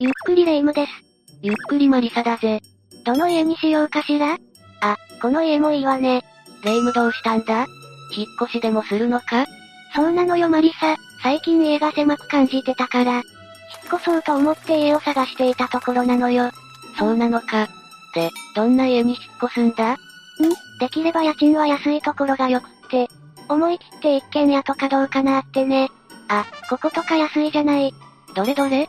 ゆっくりレ夢ムです。ゆっくりマリサだぜ。どの家にしようかしら？あ、この家もいいわね。レ夢ムどうしたんだ？引っ越しでもするのか？そうなのよマリサ、最近家が狭く感じてたから、引っ越そうと思って家を探していたところなのよ。そうなのか。で、どんな家に引っ越すんだ？ん？できれば家賃は安いところがよくって、思い切って一軒家とかどうかなってね。あ、こことか安いじゃない。どれどれ？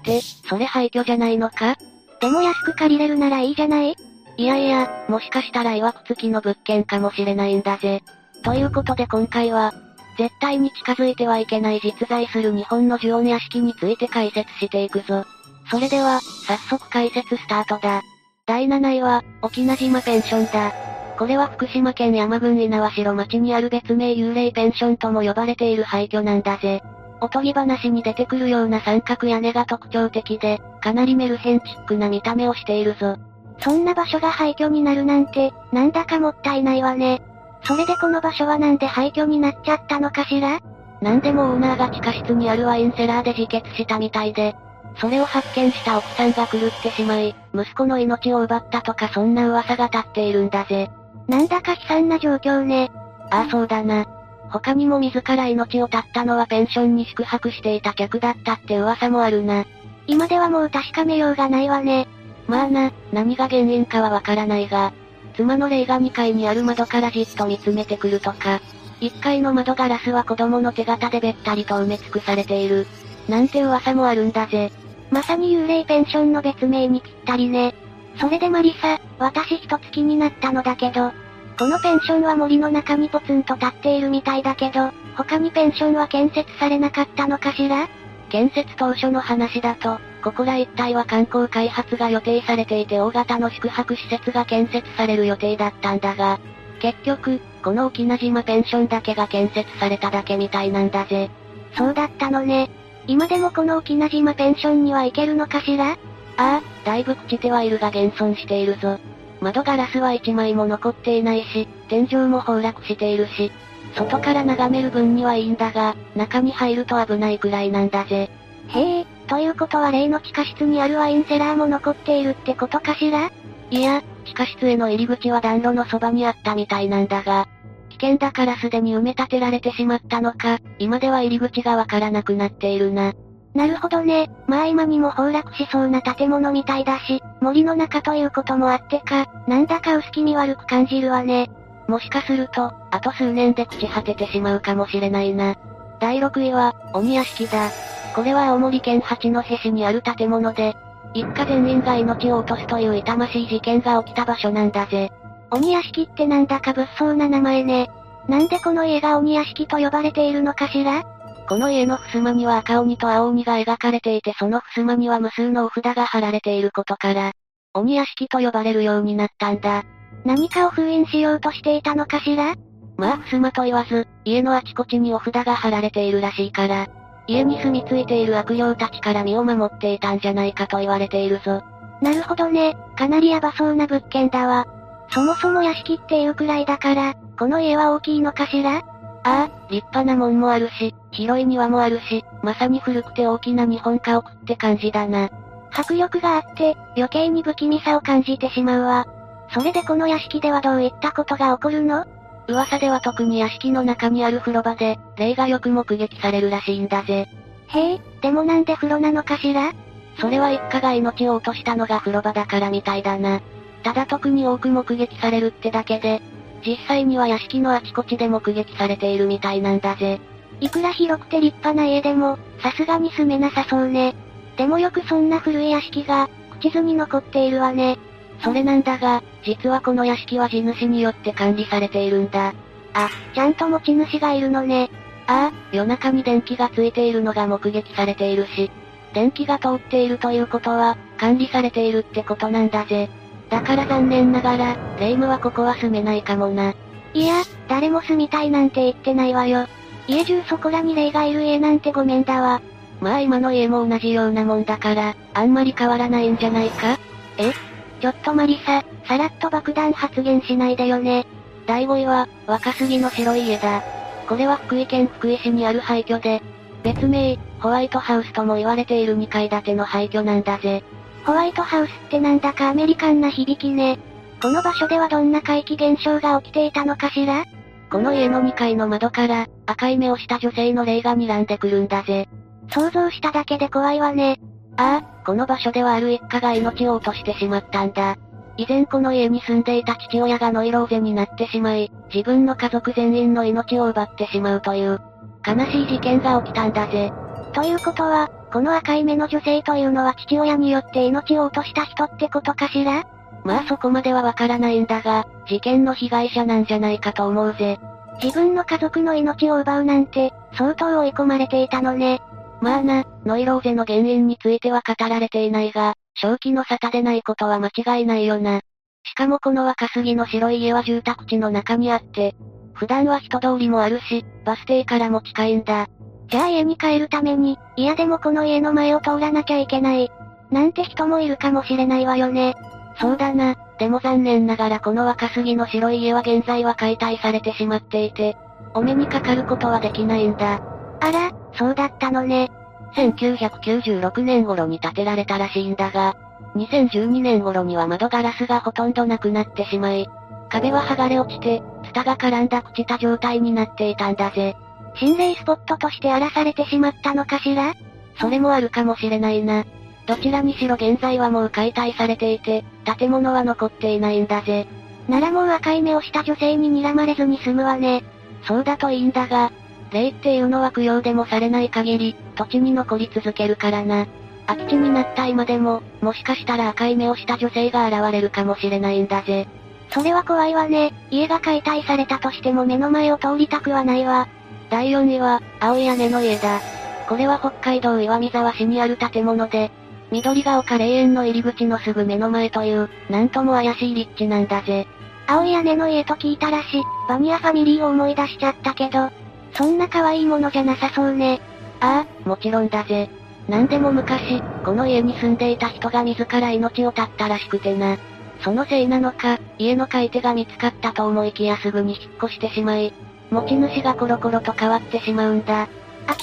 って、それ廃墟じゃないのか？でも安く借りれるならいいじゃない？いやいや、もしかしたら曰く付きの物件かもしれないんだぜ。ということで今回は、絶対に近づいてはいけない実在する日本の呪音屋敷について解説していくぞ。それでは、早速解説スタートだ。第7位は、沖縄島ペンションだ。これは福島県山郡稲葉城町にある別名幽霊ペンションとも呼ばれている廃墟なんだぜ。おとぎ話に出てくるような三角屋根が特徴的で、かなりメルヘンチックな見た目をしているぞ。そんな場所が廃墟になるなんて、なんだかもったいないわね。それでこの場所はなんで廃墟になっちゃったのかしら？なんでもオーナーが地下室にあるワインセラーで自決したみたいで、それを発見した奥さんが狂ってしまい、息子の命を奪ったとかそんな噂が立っているんだぜ。なんだか悲惨な状況ね。ああそうだな。他にも自ら命を絶ったのはペンションに宿泊していた客だったって噂もあるな。今ではもう確かめようがないわね。まあな、何が原因かはわからないが、妻の霊が2階にある窓からじっと見つめてくるとか、1階の窓ガラスは子供の手形でべったりと埋め尽くされている。なんて噂もあるんだぜ。まさに幽霊ペンションの別名にぴったりね。それでマリサ、私一つ気になったのだけど、このペンションは森の中にポツンと立っているみたいだけど、他にペンションは建設されなかったのかしら？建設当初の話だと、ここら一帯は観光開発が予定されていて大型の宿泊施設が建設される予定だったんだが、結局、この沖縄島ペンションだけが建設されただけみたいなんだぜ。そうだったのね。今でもこの沖縄島ペンションには行けるのかしら？ああ、だいぶ朽ちてはいるが現存しているぞ。窓ガラスは一枚も残っていないし、天井も崩落しているし、外から眺める分にはいいんだが、中に入ると危ないくらいなんだぜ。へえ、ということは例の地下室にあるワインセラーも残っているってことかしら？いや、地下室への入り口は暖炉のそばにあったみたいなんだが、危険だからすでに埋め立てられてしまったのか、今では入り口がわからなくなっているな。なるほどね。まあ今にも崩落しそうな建物みたいだし、森の中ということもあってか、なんだか薄気味悪く感じるわね。もしかすると、あと数年で朽ち果ててしまうかもしれないな。第6位は、鬼屋敷だ。これは青森県八戸市にある建物で、一家全員が命を落とすという痛ましい事件が起きた場所なんだぜ。鬼屋敷ってなんだか物騒な名前ね。なんでこの家が鬼屋敷と呼ばれているのかしら？この家の襖には赤鬼と青鬼が描かれていてその襖には無数のお札が貼られていることから、鬼屋敷と呼ばれるようになったんだ。何かを封印しようとしていたのかしら？まあ襖と言わず、家のあちこちにお札が貼られているらしいから、家に住み着いている悪霊たちから身を守っていたんじゃないかと言われているぞ。なるほどね、かなりヤバそうな物件だわ。そもそも屋敷っていうくらいだから、この家は大きいのかしら？ああ、立派な門もあるし、広い庭もあるし、まさに古くて大きな日本家屋って感じだな。迫力があって、余計に不気味さを感じてしまうわ。それでこの屋敷ではどういったことが起こるの？噂では特に屋敷の中にある風呂場で、霊がよく目撃されるらしいんだぜ。へえ、でもなんで風呂なのかしら？それは一家が命を落としたのが風呂場だからみたいだな。ただ特に多く目撃されるってだけで、実際には屋敷のあちこちで目撃されているみたいなんだぜ。いくら広くて立派な家でも、さすがに住めなさそうね。でもよくそんな古い屋敷が、口図に残っているわね。それなんだが、実はこの屋敷は地主によって管理されているんだ。あ、ちゃんと持ち主がいるのね。ああ、夜中に電気がついているのが目撃されているし、電気が通っているということは、管理されているってことなんだぜ。だから残念ながら、霊夢はここは住めないかもな。いや、誰も住みたいなんて言ってないわよ。家中そこらに霊がいる家なんてごめんだわ。まあ今の家も同じようなもんだから、あんまり変わらないんじゃないか？え？ちょっとマリサ、さらっと爆弾発言しないでよね。第5位は、若杉の白い家だ。これは福井県福井市にある廃墟で、別名、ホワイトハウスとも言われている2階建ての廃墟なんだぜ。ホワイトハウスってなんだかアメリカンな響きね。この場所ではどんな怪奇現象が起きていたのかしら？この家の2階の窓から、赤い目をした女性の霊が睨んでくるんだぜ。想像しただけで怖いわね。ああ、この場所ではある一家が命を落としてしまったんだ。以前この家に住んでいた父親がノイローゼになってしまい、自分の家族全員の命を奪ってしまうという、悲しい事件が起きたんだぜ。ということは、この赤い目の女性というのは父親によって命を落とした人ってことかしら？まあそこまではわからないんだが、事件の被害者なんじゃないかと思うぜ。自分の家族の命を奪うなんて、相当追い込まれていたのね。まあな、ノイローゼの原因については語られていないが、正気の沙汰でないことは間違いないよな。しかもこの若杉の白い家は住宅地の中にあって、普段は人通りもあるし、バス停からも近いんだ。じゃあ家に帰るために、嫌でもこの家の前を通らなきゃいけない。なんて人もいるかもしれないわよね。そうだな。でも残念ながらこの若杉の白い家は現在は解体されてしまっていて、お目にかかることはできないんだ。あら、そうだったのね。1996年頃に建てられたらしいんだが、2012年頃には窓ガラスがほとんどなくなってしまい、壁は剥がれ落ちて、ツタが絡んだ朽ちた状態になっていたんだぜ。心霊スポットとして荒らされてしまったのかしら？それもあるかもしれないな。どちらにしろ現在はもう解体されていて、建物は残っていないんだぜ。ならもう赤い目をした女性に睨まれずに済むわね。そうだといいんだが、霊っていうのは供養でもされない限り、土地に残り続けるからな。空き地になった今でも、もしかしたら赤い目をした女性が現れるかもしれないんだぜ。それは怖いわね。家が解体されたとしても目の前を通りたくはないわ。第4位は、青い屋根の家だ。これは北海道岩見沢市にある建物で、緑が丘霊園の入り口のすぐ目の前という、なんとも怪しい立地なんだぜ。青い屋根の家と聞いたらし、バニアファミリーを思い出しちゃったけど、そんな可愛いものじゃなさそうね。ああ、もちろんだぜ。なんでも昔、この家に住んでいた人が自ら命を絶ったらしくてな。そのせいなのか、家の買い手が見つかったと思いきやすぐに引っ越してしまい、持ち主がコロコロと変わってしまうんだ。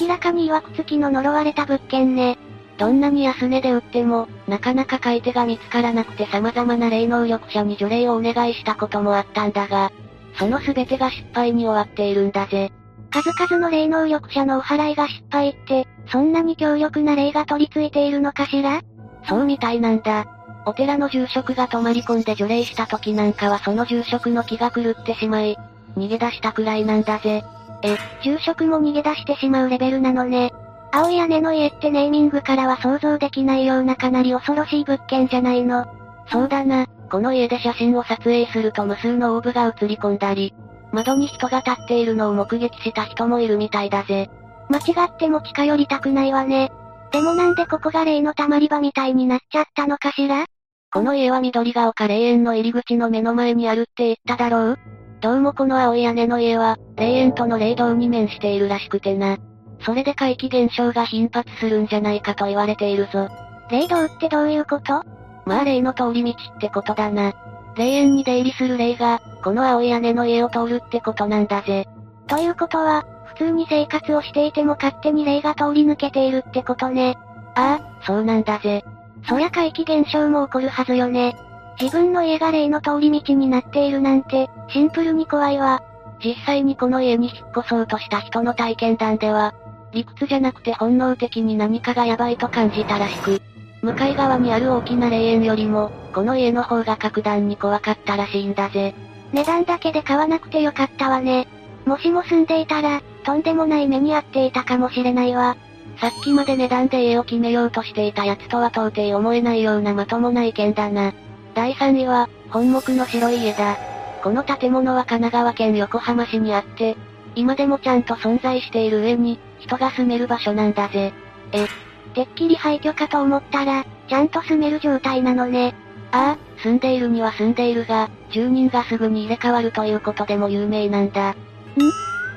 明らかに曰く付きの呪われた物件ね。どんなに安値で売っても、なかなか買い手が見つからなくて様々な霊能力者に除霊をお願いしたこともあったんだが、その全てが失敗に終わっているんだぜ。数々の霊能力者のお払いが失敗って、そんなに強力な霊が取り付いているのかしら？そうみたいなんだ。お寺の住職が泊まり込んで除霊した時なんかはその住職の気が狂ってしまい、逃げ出したくらいなんだぜ。え、住職も逃げ出してしまうレベルなのね。青い屋根の家ってネーミングからは想像できないようなかなり恐ろしい物件じゃないの。そうだな、この家で写真を撮影すると無数のオーブが映り込んだり、窓に人が立っているのを目撃した人もいるみたいだぜ。間違っても近寄りたくないわね。でもなんでここが霊の溜まり場みたいになっちゃったのかしら？この家は緑が丘霊園の入り口の目の前にあるって言っただろう？どうもこの青い屋根の家は、霊園との霊道に面しているらしくてな。それで怪奇現象が頻発するんじゃないかと言われているぞ。霊道ってどういうこと？まあ霊の通り道ってことだな。霊園に出入りする霊が、この青い屋根の家を通るってことなんだぜ。ということは、普通に生活をしていても勝手に霊が通り抜けているってことね。ああ、そうなんだぜ。そりゃ怪奇現象も起こるはずよね。自分の家が霊の通り道になっているなんて、シンプルに怖いわ。実際にこの家に引っ越そうとした人の体験談では、理屈じゃなくて本能的に何かがヤバいと感じたらしく、向かい側にある大きな霊園よりも、この家の方が格段に怖かったらしいんだぜ。値段だけで買わなくてよかったわね。もしも住んでいたら、とんでもない目に遭っていたかもしれないわ。さっきまで値段で家を決めようとしていたやつとは到底思えないようなまともな意見だな。第3位は、本木の白い家だ。この建物は神奈川県横浜市にあって、今でもちゃんと存在している上に、人が住める場所なんだぜ。え、てっきり廃墟かと思ったら、ちゃんと住める状態なのね。ああ、住んでいるには住んでいるが、住人がすぐに入れ替わるということでも有名なんだ。ん？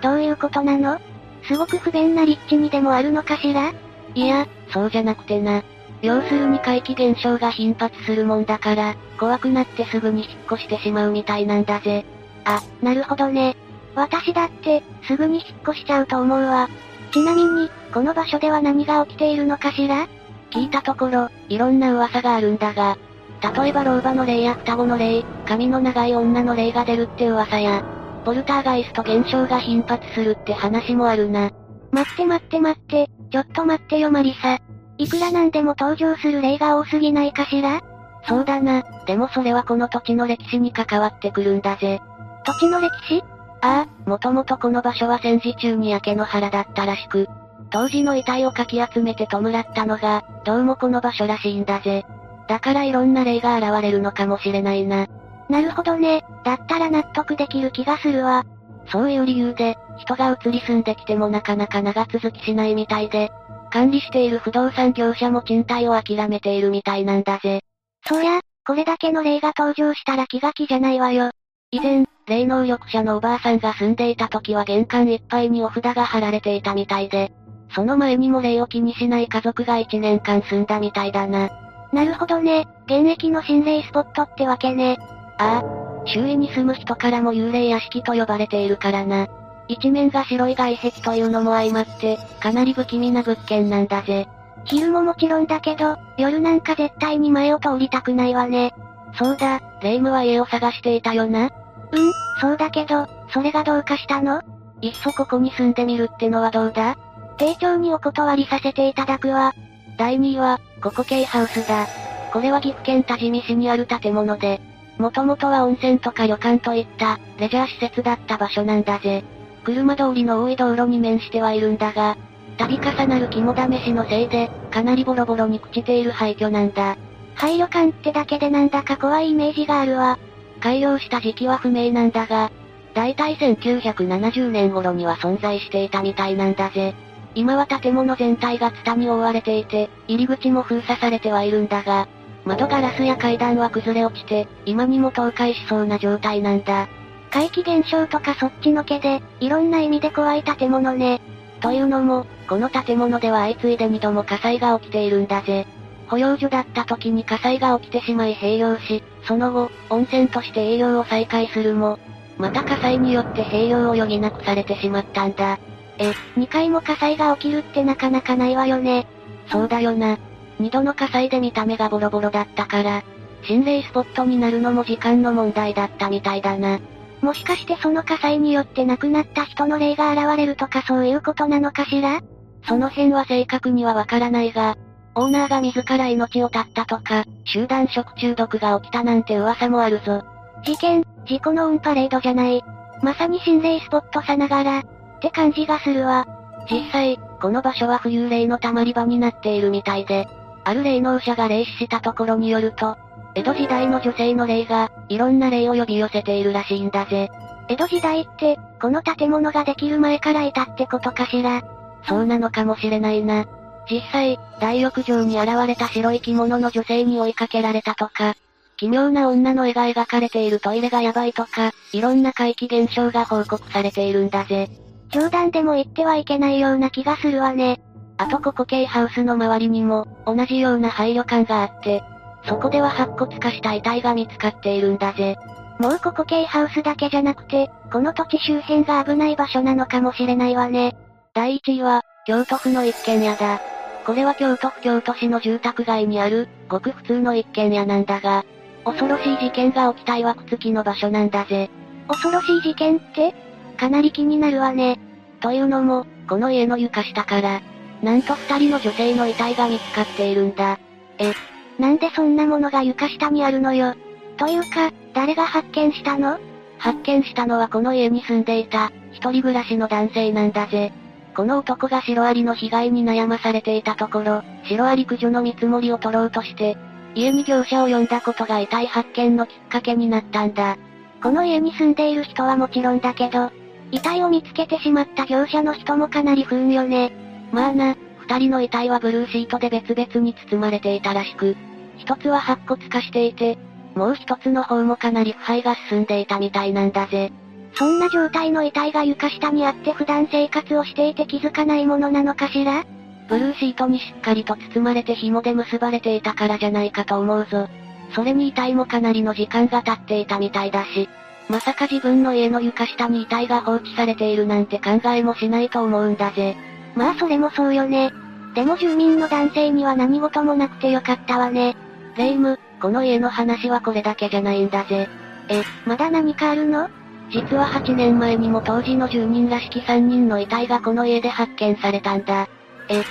どういうことなの？すごく不便な立地にでもあるのかしら？いや、そうじゃなくてな。要するに怪奇現象が頻発するもんだから、怖くなってすぐに引っ越してしまうみたいなんだぜ。あ、なるほどね。私だって、すぐに引っ越しちゃうと思うわ。ちなみに、この場所では何が起きているのかしら？聞いたところ、いろんな噂があるんだが、例えば老婆の霊や双子の霊、髪の長い女の霊が出るって噂や、ポルターガイスト現象が頻発するって話もあるな。待って待って待って、ちょっと待ってよマリサ。いくらなんでも登場する霊が多すぎないかしら？そうだな、でもそれはこの土地の歴史に関わってくるんだぜ。土地の歴史？ああ、もともとこの場所は戦時中に焼け野原だったらしく、当時の遺体をかき集めて弔ったのが、どうもこの場所らしいんだぜ。だからいろんな霊が現れるのかもしれないな。なるほどね。だったら納得できる気がするわ。そういう理由で、人が移り住んできてもなかなか長続きしないみたいで、管理している不動産業者も賃貸を諦めているみたいなんだぜ。そりゃ、これだけの霊が登場したら気が気じゃないわよ。以前、霊能力者のおばあさんが住んでいた時は玄関いっぱいにお札が貼られていたみたいで、その前にも霊を気にしない家族が1年間住んだみたいだな。なるほどね。現役の心霊スポットってわけね。ああ。周囲に住む人からも幽霊屋敷と呼ばれているからな。一面が白い外壁というのも相まって、かなり不気味な物件なんだぜ。昼ももちろんだけど、夜なんか絶対に前を通りたくないわね。そうだ、レイムは家を探していたよな。うん、そうだけど、それがどうかしたの？いっそここに住んでみるってのはどうだ？丁重にお断りさせていただくわ。第2位は、ココケイハウスだ。これは岐阜県多治見市にある建物で、もともとは温泉とか旅館といった、レジャー施設だった場所なんだぜ。車通りの多い道路に面してはいるんだが、度重なる肝試しのせいで、かなりボロボロに朽ちている廃墟なんだ。廃旅館ってだけでなんだか怖いイメージがあるわ。開業した時期は不明なんだが、だいたい1970年頃には存在していたみたいなんだぜ。今は建物全体がツタに覆われていて、入り口も封鎖されてはいるんだが、窓ガラスや階段は崩れ落ちて、今にも倒壊しそうな状態なんだ。怪奇現象とかそっちのけで、いろんな意味で怖い建物ね。というのも、この建物では相次いで2度も火災が起きているんだぜ。保養所だった時に火災が起きてしまい閉業し、その後、温泉として営業を再開するも、また火災によって閉業を余儀なくされてしまったんだ。え、2回も火災が起きるってなかなかないわよね。そうだよな。2度の火災で見た目がボロボロだったから、心霊スポットになるのも時間の問題だったみたいだな。もしかしてその火災によって亡くなった人の霊が現れるとかそういうことなのかしら？その辺は正確にはわからないが、オーナーが自ら命を絶ったとか、集団食中毒が起きたなんて噂もあるぞ。事件、事故のオンパレードじゃない。まさに心霊スポットさながら、って感じがするわ。実際、この場所は浮遊霊の溜まり場になっているみたいで、ある霊能者が霊視したところによると、江戸時代の女性の霊が、いろんな霊を呼び寄せているらしいんだぜ。江戸時代って、この建物ができる前からいたってことかしら。そうなのかもしれないな。実際、大浴場に現れた白い着物の女性に追いかけられたとか、奇妙な女の絵が描かれているトイレがやばいとか、いろんな怪奇現象が報告されているんだぜ。冗談でも言ってはいけないような気がするわね。あとここ系ハウスの周りにも、同じような廃旅館があって、そこでは白骨化した遺体が見つかっているんだぜ。もうここ系ハウスだけじゃなくて、この土地周辺が危ない場所なのかもしれないわね。第1位は、京都府の一軒家だ。これは京都府京都市の住宅街にある、ごく普通の一軒家なんだが、恐ろしい事件が起きた曰く付きの場所なんだぜ。恐ろしい事件って？かなり気になるわね。というのも、この家の床下から、なんと二人の女性の遺体が見つかっているんだ。え、なんでそんなものが床下にあるのよ。というか、誰が発見したの？発見したのはこの家に住んでいた、一人暮らしの男性なんだぜ。この男がシロアリの被害に悩まされていたところ、シロアリ駆除の見積もりを取ろうとして、家に業者を呼んだことが遺体発見のきっかけになったんだ。この家に住んでいる人はもちろんだけど、遺体を見つけてしまった業者の人もかなり不運よね。まあな、二人の遺体はブルーシートで別々に包まれていたらしく、一つは白骨化していて、もう一つの方もかなり腐敗が進んでいたみたいなんだぜ。そんな状態の遺体が床下にあって普段生活をしていて気づかないものなのかしら？ブルーシートにしっかりと包まれて紐で結ばれていたからじゃないかと思うぞ。それに遺体もかなりの時間が経っていたみたいだし、まさか自分の家の床下に遺体が放置されているなんて考えもしないと思うんだぜ。まあそれもそうよね。でも住民の男性には何事もなくてよかったわね。レイム、この家の話はこれだけじゃないんだぜ。え、まだ何かあるの？実は8年前にも当時の住人らしき3人の遺体がこの家で発見されたんだ。え、っ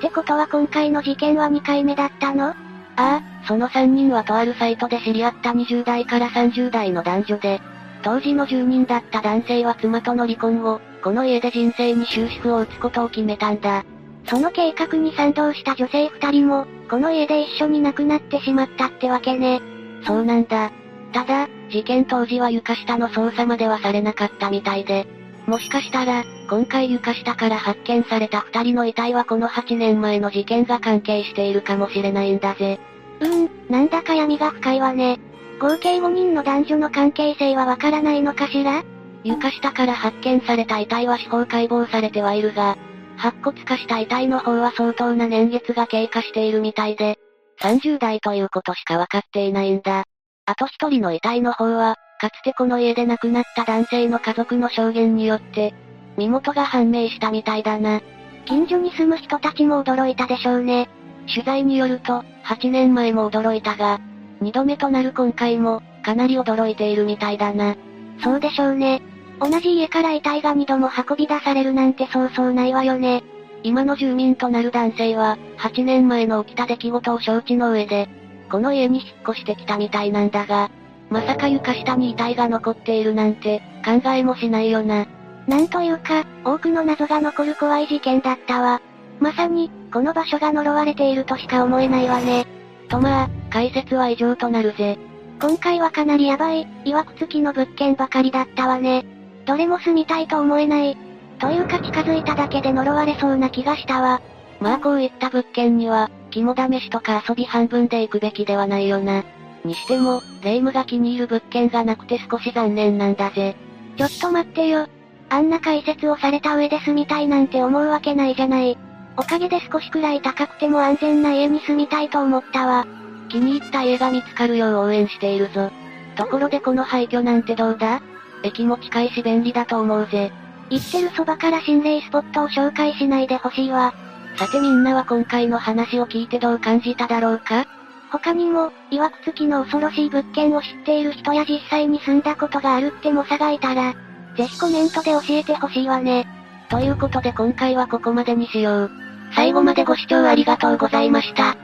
てことは今回の事件は2回目だったの？ああ、その3人はとあるサイトで知り合った20代から30代の男女で、当時の住人だった男性は妻との離婚後、この家で人生に終止符を打つことを決めたんだ。その計画に賛同した女性二人も、この家で一緒に亡くなってしまったってわけね。そうなんだ。ただ、事件当時は床下の捜査まではされなかったみたいで。もしかしたら、今回床下から発見された二人の遺体はこの8年前の事件が関係しているかもしれないんだぜ。うーん、なんだか闇が深いわね。合計5人の男女の関係性はわからないのかしら？床下から発見された遺体は司法解剖されてはいるが、白骨化した遺体の方は相当な年月が経過しているみたいで、30代ということしかわかっていないんだ。あと一人の遺体の方は、かつてこの家で亡くなった男性の家族の証言によって、身元が判明したみたいだな。近所に住む人たちも驚いたでしょうね。取材によると、8年前も驚いたが、2度目となる今回も、かなり驚いているみたいだな。そうでしょうね。同じ家から遺体が2度も運び出されるなんてそうそうないわよね。今の住民となる男性は、8年前の起きた出来事を承知の上で、この家に引っ越してきたみたいなんだが、まさか床下に遺体が残っているなんて、考えもしないよな。なんというか、多くの謎が残る怖い事件だったわ。まさに、この場所が呪われているとしか思えないわね。とまあ、解説は以上となるぜ。今回はかなりヤバい、曰く付きの物件ばかりだったわね。どれも住みたいと思えない。というか近づいただけで呪われそうな気がしたわ。まあこういった物件には、肝試しとか遊び半分で行くべきではないよな。にしても、霊夢が気に入る物件がなくて少し残念なんだぜ。ちょっと待ってよ。あんな解説をされた上で住みたいなんて思うわけないじゃない。おかげで少しくらい高くても安全な家に住みたいと思ったわ。気に入った家が見つかるよう応援しているぞ。ところでこの廃墟なんてどうだ？駅も近いし便利だと思うぜ。行ってるそばから心霊スポットを紹介しないでほしいわ。さてみんなは今回の話を聞いてどう感じただろうか？他にも、曰く付きの恐ろしい物件を知っている人や実際に住んだことがあるって猛者がいたら、ぜひコメントで教えてほしいわね。ということで今回はここまでにしよう。最後までご視聴ありがとうございました。